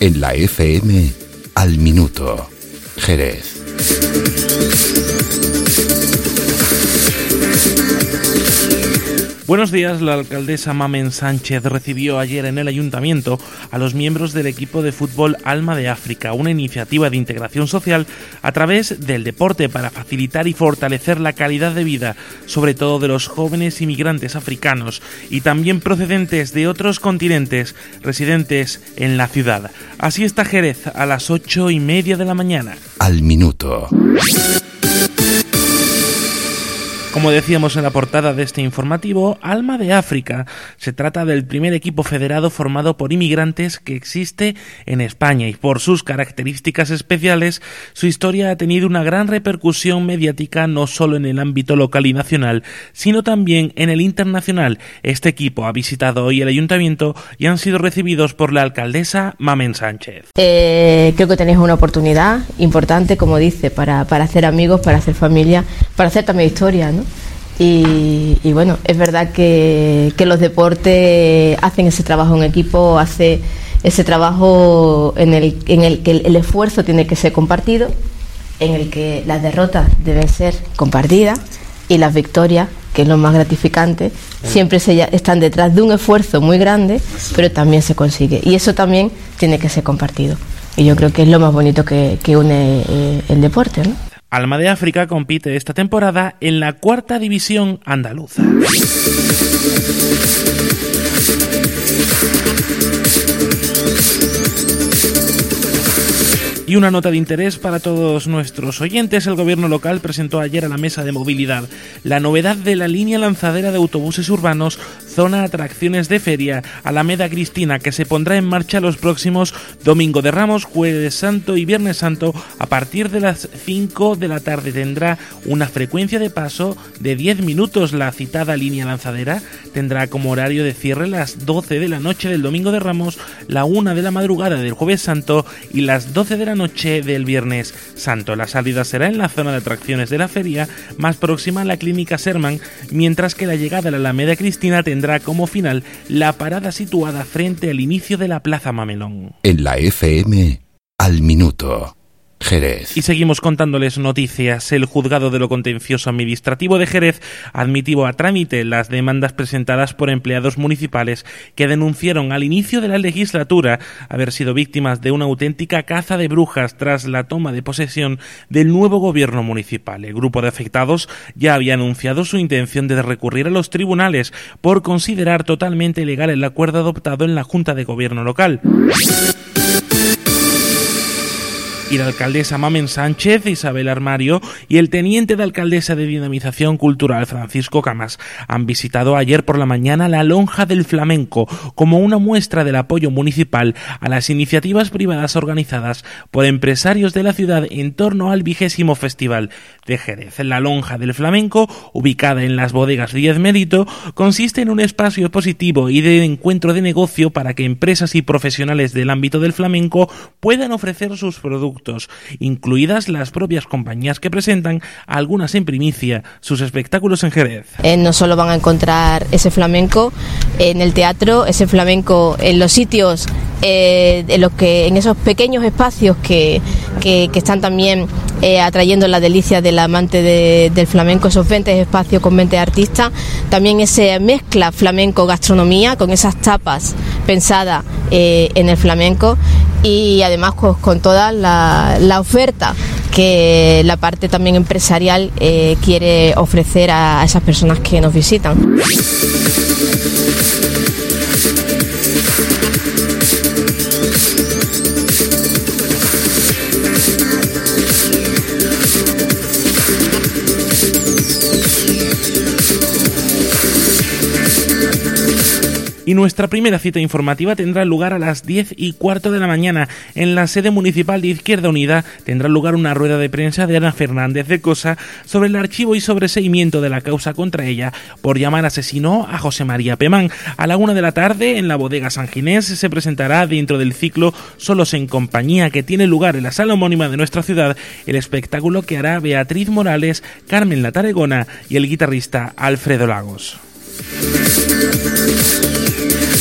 En la FM, al minuto, Jerez. Buenos días, la alcaldesa Mamen Sánchez recibió ayer en el ayuntamiento a los miembros del equipo de fútbol Alma de África, una iniciativa de integración social a través del deporte para facilitar y fortalecer la calidad de vida, sobre todo de los jóvenes inmigrantes africanos y también procedentes de otros continentes residentes en la ciudad. Así está Jerez a las ocho y media de la mañana. Al minuto. Como decíamos en la portada de este informativo, Alma de África se trata del primer equipo federado formado por inmigrantes que existe en España y por sus características especiales, su historia ha tenido una gran repercusión mediática no solo en el ámbito local y nacional, sino también en el internacional. Este equipo ha visitado hoy el ayuntamiento y han sido recibidos por la alcaldesa Mamen Sánchez. Eh, creo que tenéis una oportunidad importante, como dice, para, para hacer amigos, para hacer familia, para hacer también historia, ¿no? Y, bueno, es verdad que, los deportes hacen ese trabajo en equipo, hace ese trabajo en el, en el que el, esfuerzo tiene que ser compartido, en el que las derrotas deben ser compartidas y las victorias, que es lo más gratificante, siempre se, están detrás de un esfuerzo muy grande, pero también se consigue. Y eso también tiene que ser compartido. Y yo creo que es lo más bonito que, une eh, el deporte. ¿no? Alma de África compite esta temporada en la cuarta división andaluza. Y una nota de interés para todos nuestros oyentes, el gobierno local presentó ayer a la mesa de movilidad la novedad de la línea lanzadera de autobuses urbanos zona atracciones de feria Alameda Cristina que se pondrá en marcha los próximos Domingo de Ramos, Jueves Santo y Viernes Santo a partir de las 5 de la tarde. Tendrá una frecuencia de paso de 10 minutos. La citada línea lanzadera tendrá como horario de cierre las 12 de la noche del Domingo de Ramos, la 1 de la madrugada del Jueves Santo y las 12 de la noche del Viernes Santo. La salida será en la zona de atracciones de la feria más próxima a la clínica Serman, mientras que la llegada a la Alameda Cristina tendrá como final la parada situada frente al inicio de la Plaza Mamelón. En la FM, al minuto. Jerez. Y seguimos contándoles noticias. El juzgado de lo contencioso administrativo de Jerez admitió a trámite las demandas presentadas por empleados municipales que denunciaron al inicio de la legislatura haber sido víctimas de una auténtica caza de brujas tras la toma de posesión del nuevo gobierno municipal. El grupo de afectados ya había anunciado su intención de recurrir a los tribunales por considerar totalmente ilegal el acuerdo adoptado en la Junta de Gobierno local y la alcaldesa Mamen Sánchez, Isabel Armario y el teniente de alcaldesa de Dinamización Cultural Francisco Camas han visitado ayer por la mañana la Lonja del Flamenco como una muestra del apoyo municipal a las iniciativas privadas organizadas por empresarios de la ciudad en torno al vigésimo Festival de Jerez. La Lonja del Flamenco, ubicada en las bodegas Diez Mérito, consiste en un espacio positivo y de encuentro de negocio para que empresas y profesionales del ámbito del flamenco puedan ofrecer sus productos incluidas las propias compañías que presentan, algunas en primicia, sus espectáculos en Jerez. Eh, no solo van a encontrar ese flamenco en el teatro, ese flamenco en los sitios, eh, en, los que, en esos pequeños espacios que, que, están también eh, atrayendo la delicia del amante del flamenco, esos 20 espacios con 20 artistas, también ese mezcla flamenco-gastronomía con esas tapas pensadas en el flamenco y además pues, con toda la, oferta que la parte también empresarial eh, quiere ofrecer a esas personas que nos visitan. Y nuestra primera cita informativa tendrá lugar a las 10 y cuarto de la mañana. En la sede municipal de Izquierda Unida tendrá lugar una rueda de prensa de Ana Fernández de Cosa sobre el archivo y sobreseimiento de la causa contra ella por llamar asesino a José María Pemán. A la una de la tarde, en la bodega San Ginés, se presentará dentro del ciclo Solos en Compañía, que tiene lugar en la sala homónima de nuestra ciudad, el espectáculo que hará Beatriz Morales, Carmen La Taregona y el guitarrista Alfredo Lagos.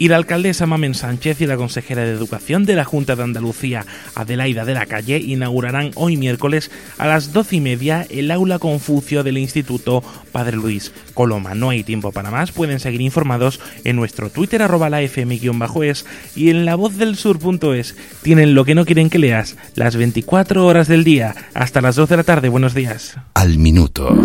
Y la alcaldesa Mamen Sánchez y la consejera de Educación de la Junta de Andalucía, Adelaida de la Calle, inaugurarán hoy miércoles a las doce y media el aula Confucio del Instituto Padre Luis Coloma. No hay tiempo para más, pueden seguir informados en nuestro Twitter arroba la fm-es y en la voz del sur.es. Tienen lo que no quieren que leas, las 24 horas del día, hasta las 12 de la tarde. Buenos días. Al minuto.